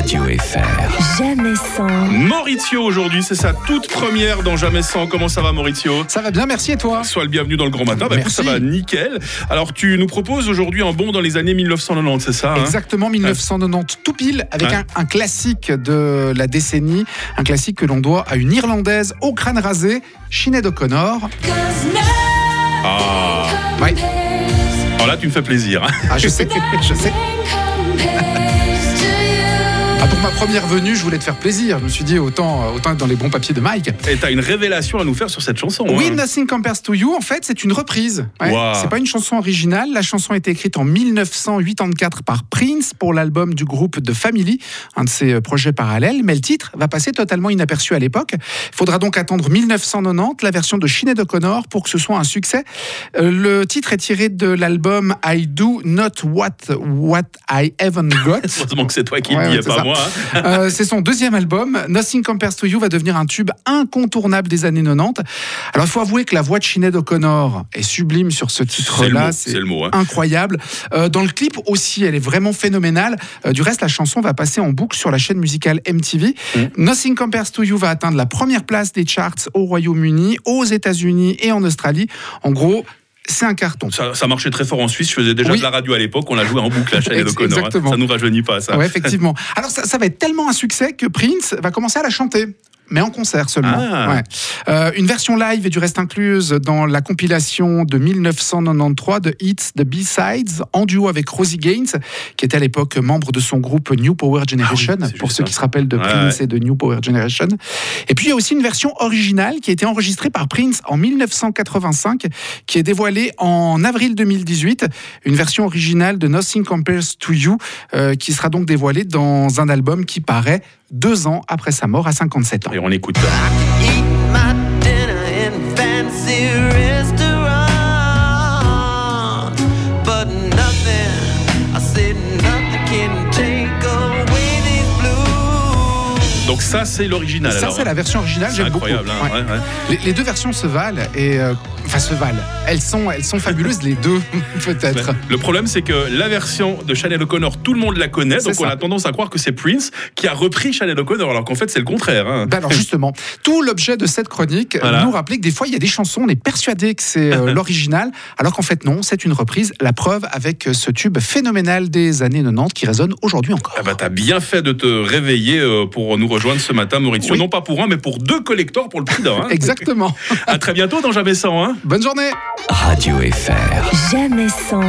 Radio FR. Jamais sans. Maurizio aujourd'hui, c'est sa toute première dans Jamais sans. Comment ça va Maurizio? Ça va bien, merci et toi? Sois le bienvenu dans le Grand Matin. Bah, écoute, ça Merci. va nickel. Alors tu nous proposes aujourd'hui un bond dans les années 1990, c'est ça hein? Exactement, 1990, tout pile, avec Ouais. un, un classique de la décennie, un classique que l'on doit à une Irlandaise au crâne rasé, Sinead O'Connor. Ah, Ouais. alors là tu me fais plaisir. hein. Ah, je sais, je sais. Ah, pour ma première venue, je voulais te faire plaisir. Je me suis dit, autant, autant être dans les bons papiers de Mike. Et t'as une révélation à nous faire sur cette chanson. Oui, hein. Nothing Compares to You, en fait, c'est une reprise. Ouais. Wow. C'est pas une chanson originale. La chanson a été écrite en 1984 par Prince pour l'album du groupe The Family, un de ses euh, projets parallèles. Mais le titre va passer totalement inaperçu à l'époque. Il faudra donc attendre 1990, la version de Sinead O'Connor, pour que ce soit un succès. Euh, Le titre est tiré de l'album I Do Not What What I Haven't Got. Heureusement que c'est toi qui le dis pas ça. Moi. hein. Euh, c'est son deuxième album. Nothing Compares to You va devenir un tube incontournable des années 90. Alors, il faut avouer que la voix de Sinead O'Connor est sublime sur ce titre-là. c'est le mot. hein. incroyable. Euh, dans le clip aussi, elle est vraiment phénoménale. Euh, du reste, la chanson va passer en boucle sur la chaîne musicale MTV. Mm. Nothing Compares to You va atteindre la première place des charts au Royaume-Uni, aux États-Unis et en Australie. En gros, c'est un carton. Ça, ça marchait très fort en Suisse. Je faisais déjà Oui. de la radio à l'époque. On l'a joué en boucle à Chanel Ex- O'Connor. hein. exactement. Ça nous rajeunit pas, ça. Ouais, effectivement. Alors, ça, ça va être tellement un succès que Prince va commencer à la chanter. Mais en concert seulement. Ah. Ouais. Euh, une version live est du reste incluse dans la compilation de 1993 de Hits the B-Sides en duo avec Rosie Gaines, qui était à l'époque membre de son groupe New Power Generation, Ah oui, c'est pour ceux ça. qui se rappellent de Ouais, Prince ouais. et de New Power Generation. Et puis il y a aussi une version originale qui a été enregistrée par Prince en 1985, qui est dévoilée en avril 2018. Une version originale de Nothing Compares to You, euh, qui sera donc dévoilée dans un album qui paraît deux ans après sa mort à 57 ans. Et on écoute. But nothing, I said nothing can Donc ça, c'est l'original. Ça, c'est hein. la version originale, j'aime beaucoup. incroyable. hein, Ouais. ouais, ouais. Les, les deux versions se valent, et euh, enfin se valent. Elles sont, elles sont fabuleuses, les deux, peut-être. Le problème, c'est que la version de Chanel O'Connor, tout le monde la connaît, donc on a tendance à croire que c'est Prince qui a repris Chanel O'Connor, alors qu'en fait, c'est le contraire. hein. Ben alors justement, tout l'objet de cette chronique Voilà. nous rappeler que des fois il y a des chansons, on est persuadé que c'est euh, l'original, alors qu'en fait non, c'est une reprise. La preuve avec euh, ce tube phénoménal des années 90 qui résonne aujourd'hui encore. Ah bah, t'as bien fait de te réveiller pour nous rejoindre ce matin, Mauricio. Oui. Non pas pour un, mais pour deux collectors pour le prix d'un. hein. Exactement. À très bientôt dans Jamais 100. Hein. Bonne journée. Radio FR. Jamais sans.